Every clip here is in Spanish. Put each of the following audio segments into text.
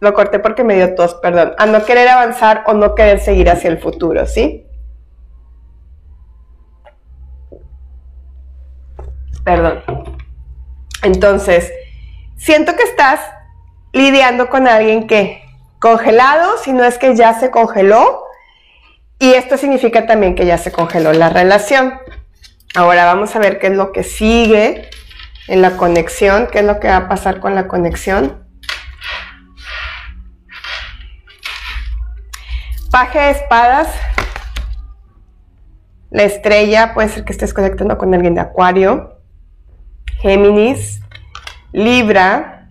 Lo corté porque me dio tos, perdón. A no querer avanzar o no querer seguir hacia el futuro, ¿sí? Perdón. Entonces, siento que estás lidiando con alguien que congelado, si no es que ya se congeló, y esto significa también que ya se congeló la relación. Ahora vamos a ver qué es lo que sigue en la conexión, qué es lo que va a pasar con la conexión. Paje de espadas. La estrella puede ser que estés conectando con alguien de Acuario. Géminis. Libra.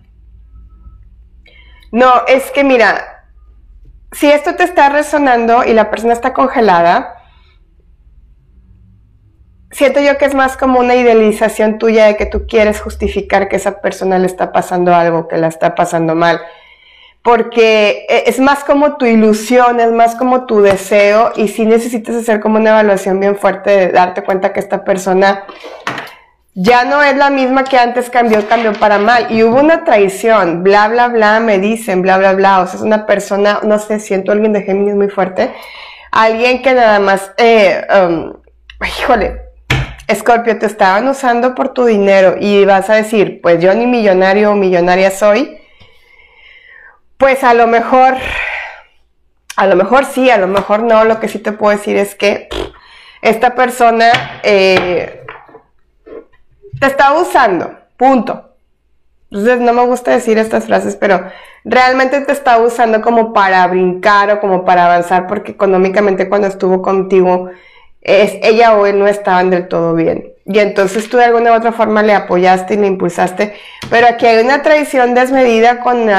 No, es que mira, si esto te está resonando y la persona está congelada, siento yo que es más como una idealización tuya de que tú quieres justificar que esa persona le está pasando algo, que la está pasando mal. Porque e, es más como tu ilusión, es más como tu deseo y si necesitas hacer como una evaluación bien fuerte de darte cuenta que esta persona ya no es la misma que antes cambió, cambió para mal. Y hubo una traición, bla, bla, bla, me dicen, bla, bla, bla. O sea, es una persona, no sé, siento alguien de Géminis muy fuerte. Alguien que nada más, eh, um, híjole, Escorpio, te estaban usando por tu dinero y vas a decir, pues yo ni millonario o millonaria soy. Pues a lo mejor, a lo mejor sí, a lo mejor no. Lo que sí te puedo decir es que esta persona... Eh, te está usando, punto. Entonces no me gusta decir estas frases, pero realmente te está usando como para brincar o como para avanzar, porque económicamente cuando estuvo contigo, ella o él no estaban del todo bien. Y entonces tú de alguna u otra forma le apoyaste y le impulsaste. Pero aquí hay una traición desmedida con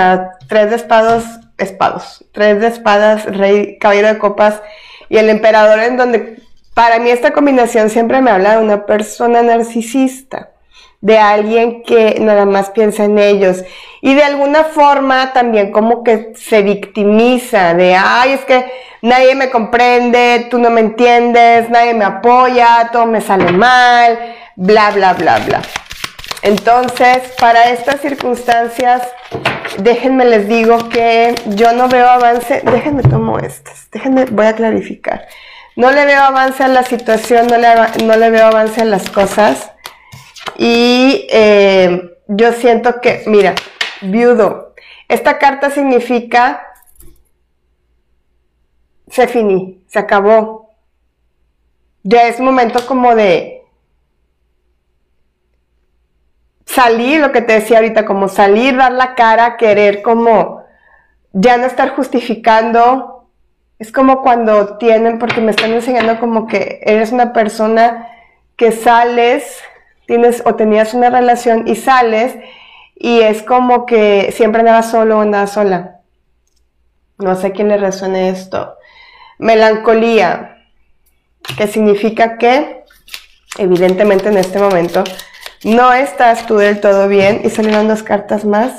tres de espados, espados, tres de espadas, rey, caballero de copas y el emperador en donde para mí esta combinación siempre me habla de una persona narcisista, de alguien que nada más piensa en ellos y de alguna forma también como que se victimiza de, ay, es que nadie me comprende, tú no me entiendes, nadie me apoya, todo me sale mal, bla, bla, bla, bla. Entonces, para estas circunstancias, déjenme les digo que yo no veo avance, déjenme tomo estas, déjenme, voy a clarificar. No le veo avance a la situación, no le, veo avance en las cosas. Y eh, yo siento que, mira, viudo, esta carta significa se finí, se acabó. Ya es momento como de salir, lo que te decía ahorita, como salir, dar la cara, querer como ya no estar justificando es como cuando tienen, porque me están enseñando como que eres una persona que sales, tienes o tenías una relación y sales y es como que siempre andabas solo o andabas sola. No sé quién le resuene esto. Melancolía, que significa que, evidentemente en este momento, no estás tú del todo bien y salieron dos cartas más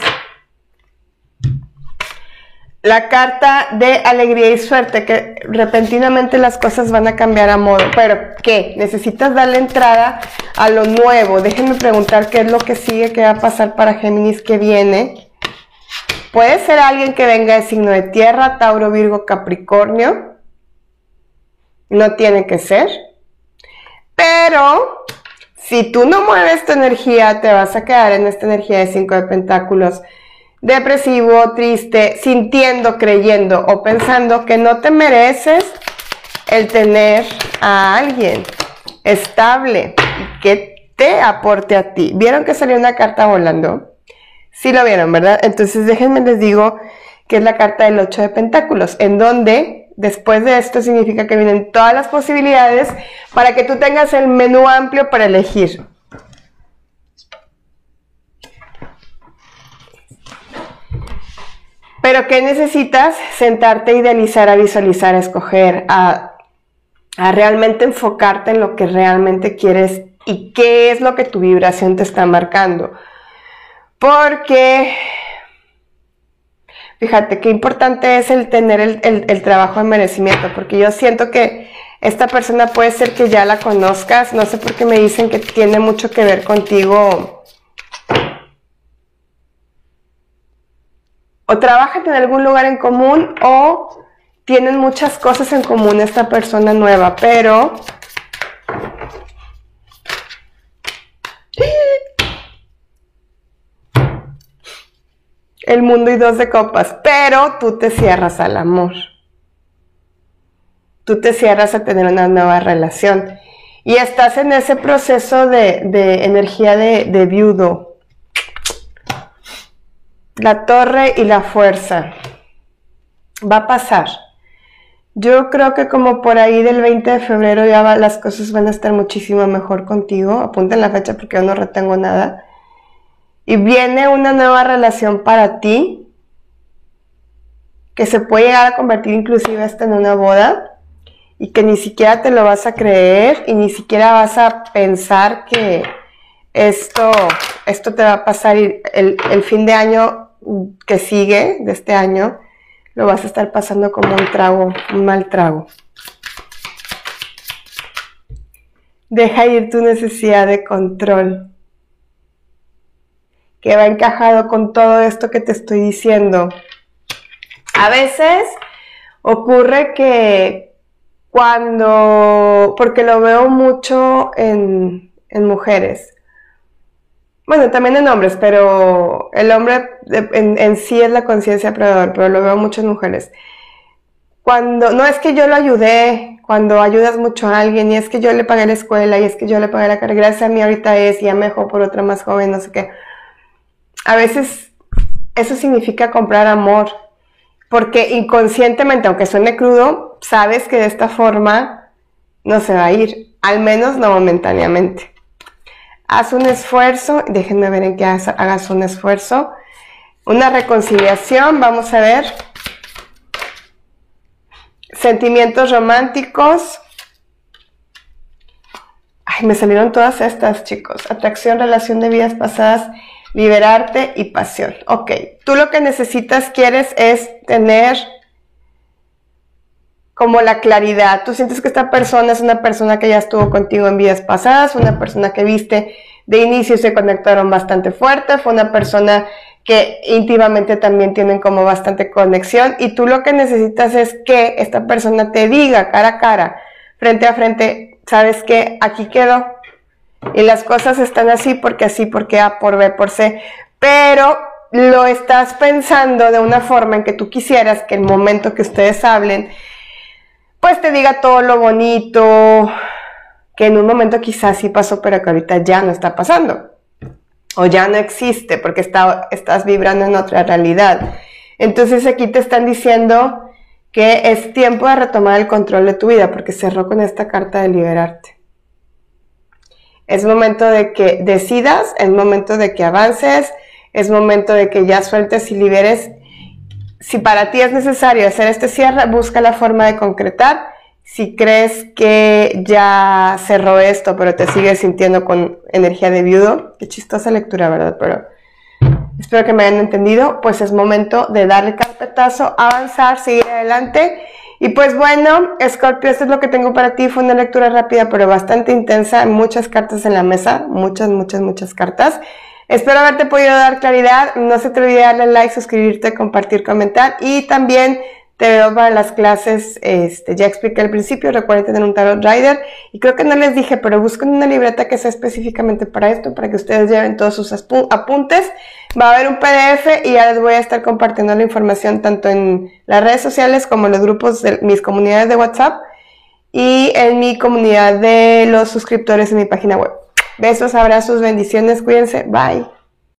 la carta de alegría y suerte, que repentinamente las cosas van a cambiar a modo. Pero, ¿qué? Necesitas darle entrada a lo nuevo. Déjenme preguntar qué es lo que sigue, qué va a pasar para Géminis que viene. Puede ser alguien que venga de signo de tierra, Tauro, Virgo, Capricornio. No tiene que ser. Pero, si tú no mueves tu energía, te vas a quedar en esta energía de cinco de pentáculos depresivo, triste, sintiendo, creyendo o pensando que no te mereces el tener a alguien estable que te aporte a ti. ¿Vieron que salió una carta volando? Sí lo vieron, ¿verdad? Entonces déjenme les digo que es la carta del 8 de pentáculos, en donde después de esto significa que vienen todas las posibilidades para que tú tengas el menú amplio para elegir. Pero ¿qué necesitas? Sentarte, a idealizar, a visualizar, a escoger, a, a realmente enfocarte en lo que realmente quieres y qué es lo que tu vibración te está marcando. Porque, fíjate, qué importante es el tener el, el, trabajo de merecimiento, porque yo siento que esta persona puede ser que ya la conozcas, no sé por qué me dicen que tiene mucho que ver contigo o trabajan en algún lugar en común o tienen muchas cosas en común esta persona nueva, pero el mundo y dos de copas, pero tú te cierras al amor. Tú te cierras a tener una nueva relación. Y estás en ese proceso de, energía de, de viudo. La torre y la fuerza. Va a pasar. Yo creo que como por ahí del 20 de febrero ya las cosas van a estar muchísimo mejor contigo. Apunten la fecha porque yo no retengo nada. Y viene una nueva relación para ti que se puede llegar a convertir inclusive hasta en una boda y que ni siquiera te lo vas a creer y ni siquiera vas a pensar que esto, esto te va a pasar el, el fin de año que sigue, de este año, lo vas a estar pasando como un trago, un mal trago. Deja ir tu necesidad de control que va encajado con todo esto que te estoy diciendo. A veces ocurre que cuando, porque lo veo mucho en, mujeres, bueno, también en hombres, pero el hombre en, sí es la conciencia predador, pero lo veo mucho en mujeres. Cuando, no es que yo lo ayudé, cuando ayudas mucho a alguien, y es que yo le pagué la escuela, y es que yo le pagué la carrera, gracias a mí ahorita es, ya me dejó por otra más joven, no sé qué a veces eso significa comprar amor, porque inconscientemente, aunque suene crudo, sabes que de esta forma no se va a ir, al menos no momentáneamente. Haz un esfuerzo, déjenme ver en qué hagas un esfuerzo. Una reconciliación, vamos a ver. Sentimientos románticos. Ay, me salieron todas estas, chicos. Atracción, relación de vidas pasadas liberarte y pasión. Ok, tú lo que necesitas, quieres es tener como la claridad. Tú sientes que esta persona es una persona que ya estuvo contigo en vidas pasadas, una persona que viste de inicio se conectaron bastante fuerte, fue una persona que íntimamente también tienen como bastante conexión y tú lo que necesitas es que esta persona te diga cara a cara, frente a frente, sabes que aquí quedó, y las cosas están así porque así, porque A por B por C, pero lo estás pensando de una forma en que tú quisieras que el momento que ustedes hablen, pues te diga todo lo bonito, que en un momento quizás sí pasó, pero que ahorita ya no está pasando, o ya no existe, porque está, estás vibrando en otra realidad. Entonces aquí te están diciendo que es tiempo de retomar el control de tu vida, porque cerró con esta carta de liberarte. Es momento de que decidas, es momento de que avances, es momento de que ya sueltes y liberes. Si para ti es necesario hacer este cierre, busca la forma de concretar. Si crees que ya cerró esto, pero te sigues sintiendo con energía de viudo, qué chistosa lectura, ¿verdad? Pero espero que me hayan entendido, pues es momento de darle carpetazo, avanzar, seguir adelante y pues bueno, Scorpio, esto es lo que tengo para ti. Fue una lectura rápida, pero bastante intensa. Muchas cartas en la mesa. Muchas, muchas, muchas cartas. Espero haberte podido dar claridad. No se te olvide darle like, suscribirte, compartir, comentar. Y también te veo para las clases, este, ya expliqué al principio, recuerden tener un tarot rider y creo que no les dije, pero busquen una libreta que sea específicamente para esto, para que ustedes lleven todos sus apuntes. Va a haber un PDF y ya les voy a estar compartiendo la información tanto en las redes sociales como en los grupos de mis comunidades de WhatsApp y en mi comunidad de los suscriptores en mi página web. Besos, abrazos, bendiciones, cuídense, bye.